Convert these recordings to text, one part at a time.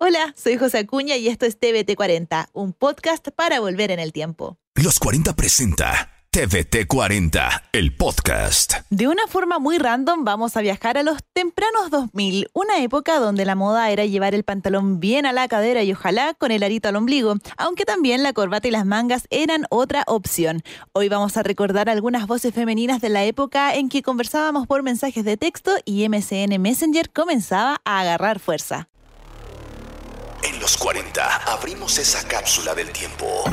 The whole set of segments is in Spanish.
Hola, soy José Acuña y esto es TVT40, un podcast para volver en el tiempo. Los 40 presenta TVT 40, el podcast. De una forma muy random vamos a viajar a los tempranos 2000, una época donde la moda era llevar el pantalón bien a la cadera y ojalá con el arito al ombligo, aunque también la corbata y las mangas eran otra opción. Hoy vamos a recordar algunas voces femeninas de la época en que conversábamos por mensajes de texto y MSN Messenger comenzaba a agarrar fuerza. En los 40 abrimos esa cápsula del tiempo.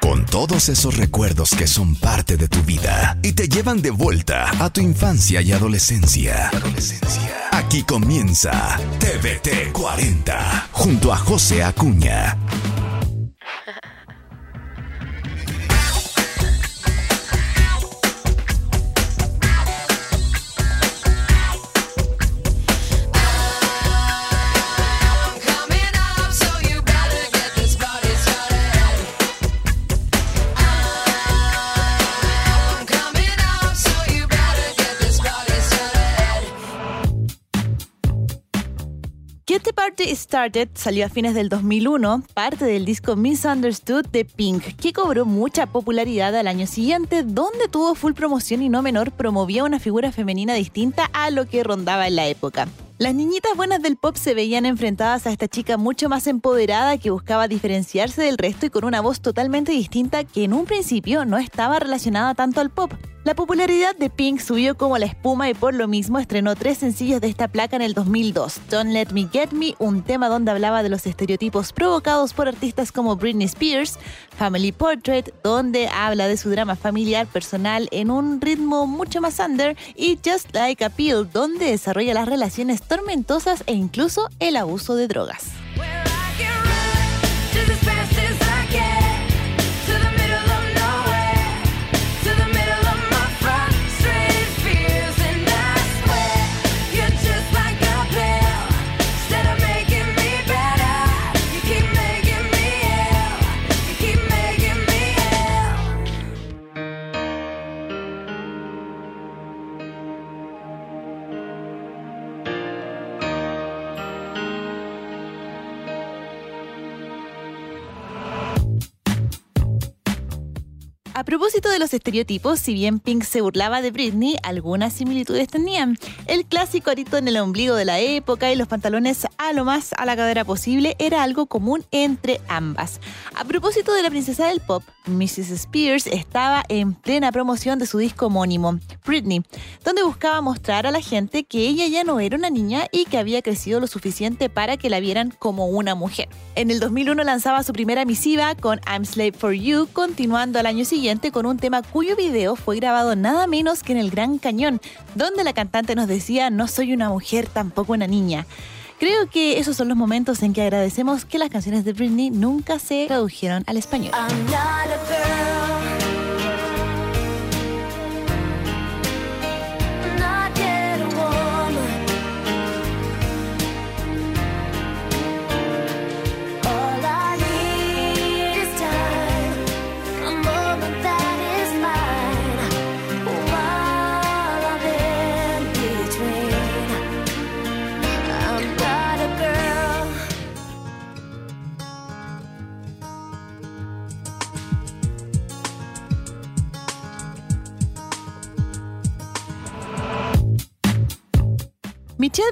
Con todos esos recuerdos que son parte de tu vida y te llevan de vuelta a tu infancia y adolescencia. Aquí comienza TVT 40 junto a José Acuña. Get the Party Started salió a fines del 2001, parte del disco Misunderstood de Pink, que cobró mucha popularidad al año siguiente, donde tuvo full promoción y no menor promovía una figura femenina distinta a lo que rondaba en la época. Las niñitas buenas del pop se veían enfrentadas a esta chica mucho más empoderada que buscaba diferenciarse del resto y con una voz totalmente distinta que en un principio no estaba relacionada tanto al pop. La popularidad de Pink subió como la espuma y por lo mismo estrenó tres sencillos de esta placa en el 2002. Don't Let Me Get Me, un tema donde hablaba de los estereotipos provocados por artistas como Britney Spears, Family Portrait, donde habla de su drama familiar personal en un ritmo mucho más under, y Just Like a Pill, donde desarrolla las relaciones tormentosas e incluso el abuso de drogas. A propósito de los estereotipos, si bien Pink se burlaba de Britney, algunas similitudes tenían. El clásico arito en el ombligo de la época y los pantalones a lo más a la cadera posible era algo común entre ambas. A propósito de la princesa del pop, Mrs. Spears estaba en plena promoción de su disco homónimo, Britney, donde buscaba mostrar a la gente que ella ya no era una niña y que había crecido lo suficiente para que la vieran como una mujer. En el 2001 lanzaba su primera misiva con I'm Slave for You, continuando al año siguiente con un tema cuyo video fue grabado nada menos que en el Gran Cañón, donde la cantante nos decía no soy una mujer, tampoco una niña. Creo que esos son los momentos en que agradecemos que las canciones de Britney nunca se tradujeron al español.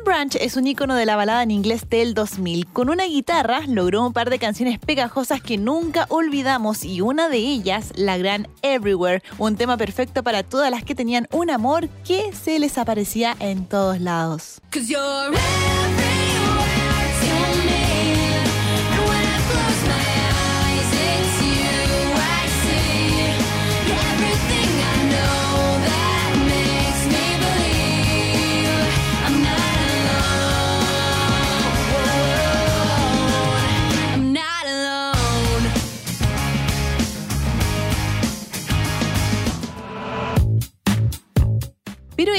Branch es un ícono de la balada en inglés del 2000. Con una guitarra logró un par de canciones pegajosas que nunca olvidamos y una de ellas, la gran Everywhere, un tema perfecto para todas las que tenían un amor que se les aparecía en todos lados.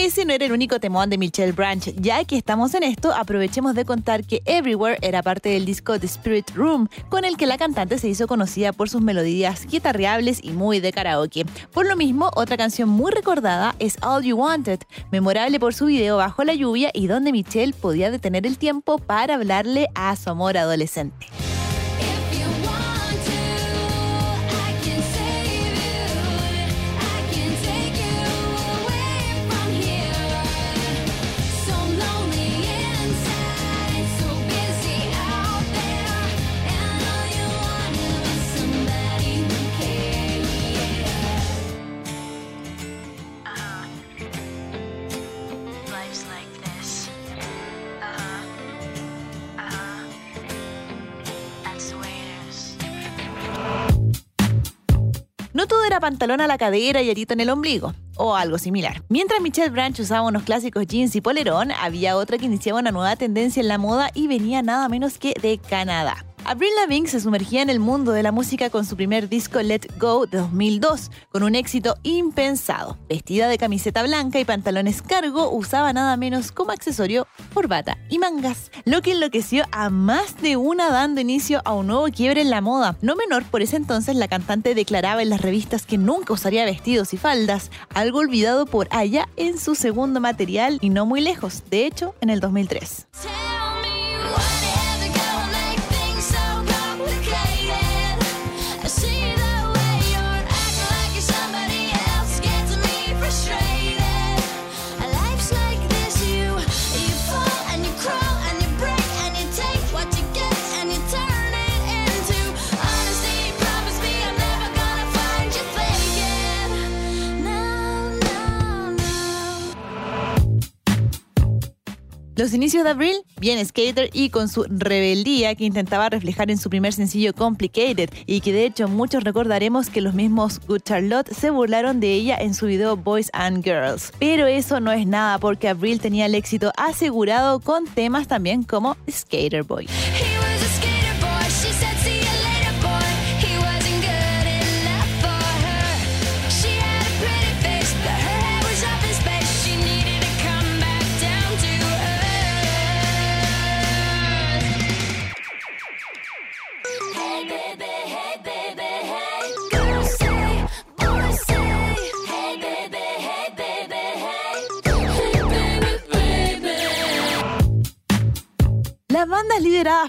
Ese no era el único temón de Michelle Branch. Ya que estamos en esto, aprovechemos de contar que Everywhere era parte del disco The Spirit Room, con el que la cantante se hizo conocida por sus melodías guitarreables y muy de karaoke. Por lo mismo, otra canción muy recordada es All You Wanted, memorable por su video bajo la lluvia y donde Michelle podía detener el tiempo para hablarle a su amor adolescente. Pantalón a la cadera y arito en el ombligo, o algo similar. Mientras Michelle Branch usaba unos clásicos jeans y polerón, había otra que iniciaba una nueva tendencia en la moda y venía nada menos que de Canadá. Avril Lavigne se sumergía en el mundo de la música con su primer disco Let Go de 2002, con un éxito impensado. Vestida de camiseta blanca y pantalones cargo, usaba nada menos como accesorio corbata y mangas, lo que enloqueció a más de una dando inicio a un nuevo quiebre en la moda. No menor, por ese entonces la cantante declaraba en las revistas que nunca usaría vestidos y faldas, algo olvidado por allá en su segundo material y no muy lejos, de hecho en el 2003. Los inicios de Avril, bien skater y con su rebeldía que intentaba reflejar en su primer sencillo Complicated y que de hecho muchos recordaremos que los mismos Good Charlotte se burlaron de ella en su video Boys and Girls. Pero eso no es nada porque Avril tenía el éxito asegurado con temas también como Skater Boy.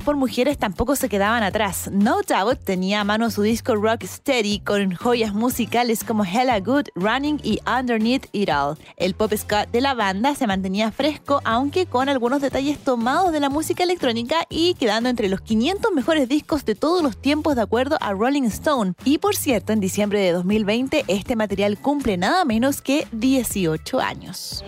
Por mujeres tampoco se quedaban atrás. No Doubt tenía a mano su disco Rock Steady con joyas musicales como Hella Good, Running y Underneath It All. El pop ska de la banda se mantenía fresco, aunque con algunos detalles tomados de la música electrónica y quedando entre los 500 mejores discos de todos los tiempos de acuerdo a Rolling Stone. Y por cierto, en diciembre de 2020 este material cumple nada menos que 18 años.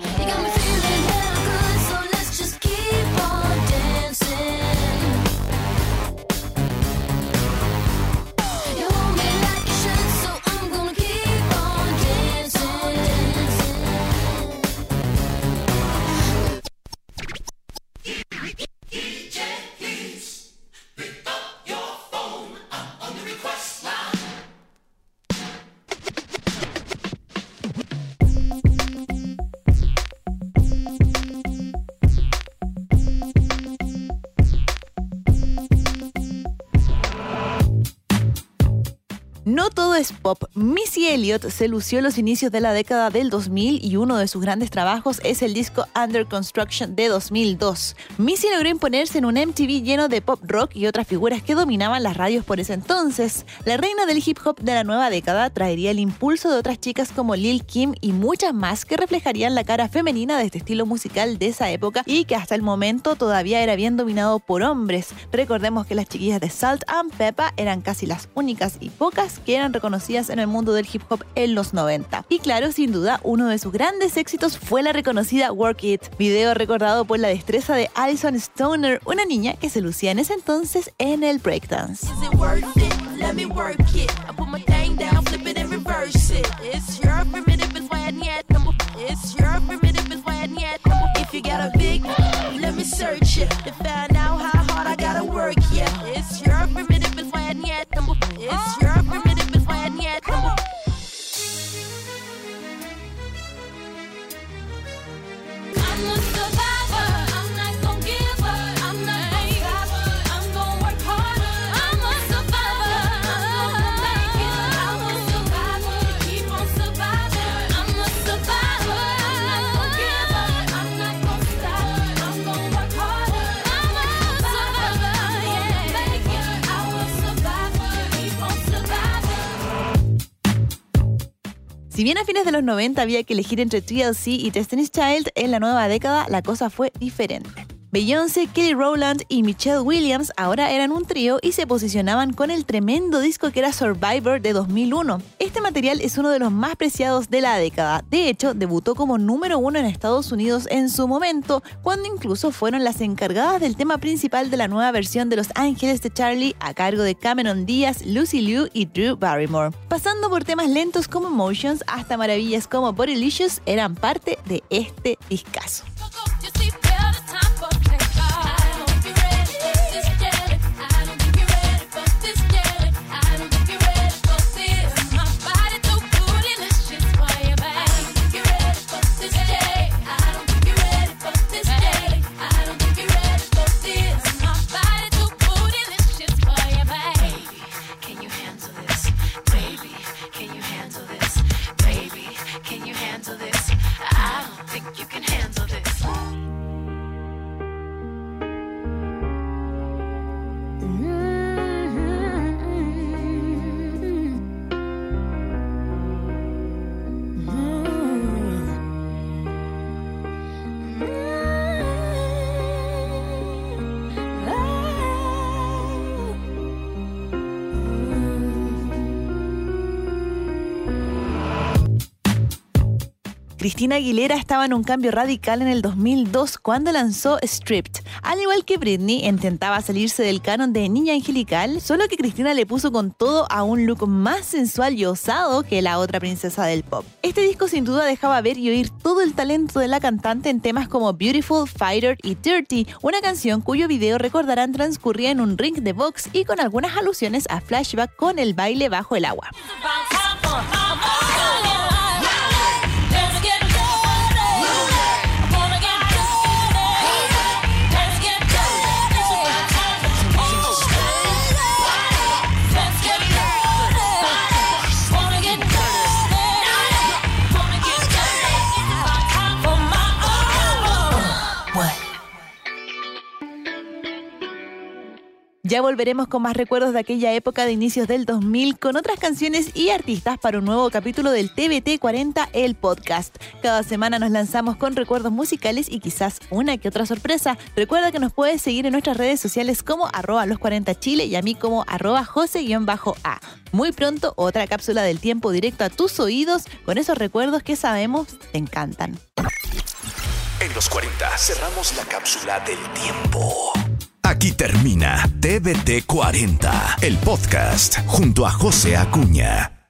Es pop. Missy Elliott se lució en los inicios de la década del 2000 y uno de sus grandes trabajos es el disco Under Construction de 2002. Missy logró imponerse en un MTV lleno de pop rock y otras figuras que dominaban las radios por ese entonces. La reina del hip hop de la nueva década traería el impulso de otras chicas como Lil Kim y muchas más que reflejarían la cara femenina de este estilo musical de esa época y que hasta el momento todavía era bien dominado por hombres. Recordemos que las chiquillas de Salt and Peppa eran casi las únicas y pocas que eran reconocidas en el mundo del hip hop en los 90. Y claro, sin duda, uno de sus grandes éxitos fue la reconocida Work It, video recordado por la destreza de Alison Stoner, una niña que se lucía en ese entonces en el breakdance. If you a big, let me search it Si bien a fines de los 90 había que elegir entre TLC y Destiny's Child, en la nueva década la cosa fue diferente. Beyoncé, Kelly Rowland y Michelle Williams ahora eran un trío y se posicionaban con el tremendo disco que era Survivor de 2001. Este material es uno de los más preciados de la década. De hecho, debutó como número uno en Estados Unidos en su momento, cuando incluso fueron las encargadas del tema principal de la nueva versión de Los Ángeles de Charlie a cargo de Cameron Díaz, Lucy Liu y Drew Barrymore. Pasando por temas lentos como Emotions hasta maravillas como Bodylicious eran parte de este discazo. Cristina Aguilera estaba en un cambio radical en el 2002 cuando lanzó Stripped. Al igual que Britney, intentaba salirse del canon de niña angelical, solo que Cristina le puso con todo a un look más sensual y osado que la otra princesa del pop. Este disco sin duda dejaba ver y oír todo el talento de la cantante en temas como Beautiful, Fighter y Dirty, una canción cuyo video recordarán transcurría en un ring de box y con algunas alusiones a flashback con el baile bajo el agua. Ya volveremos con más recuerdos de aquella época de inicios del 2000 con otras canciones y artistas para un nuevo capítulo del TBT 40, el podcast. Cada semana nos lanzamos con recuerdos musicales y quizás una que otra sorpresa. Recuerda que nos puedes seguir en nuestras redes sociales como arroba los 40 chile y a mí como arroba jose-a. Muy pronto otra cápsula del tiempo directo a tus oídos con esos recuerdos que sabemos te encantan. En los 40 cerramos la cápsula del tiempo. Aquí termina TBT 40, el podcast junto a José Acuña.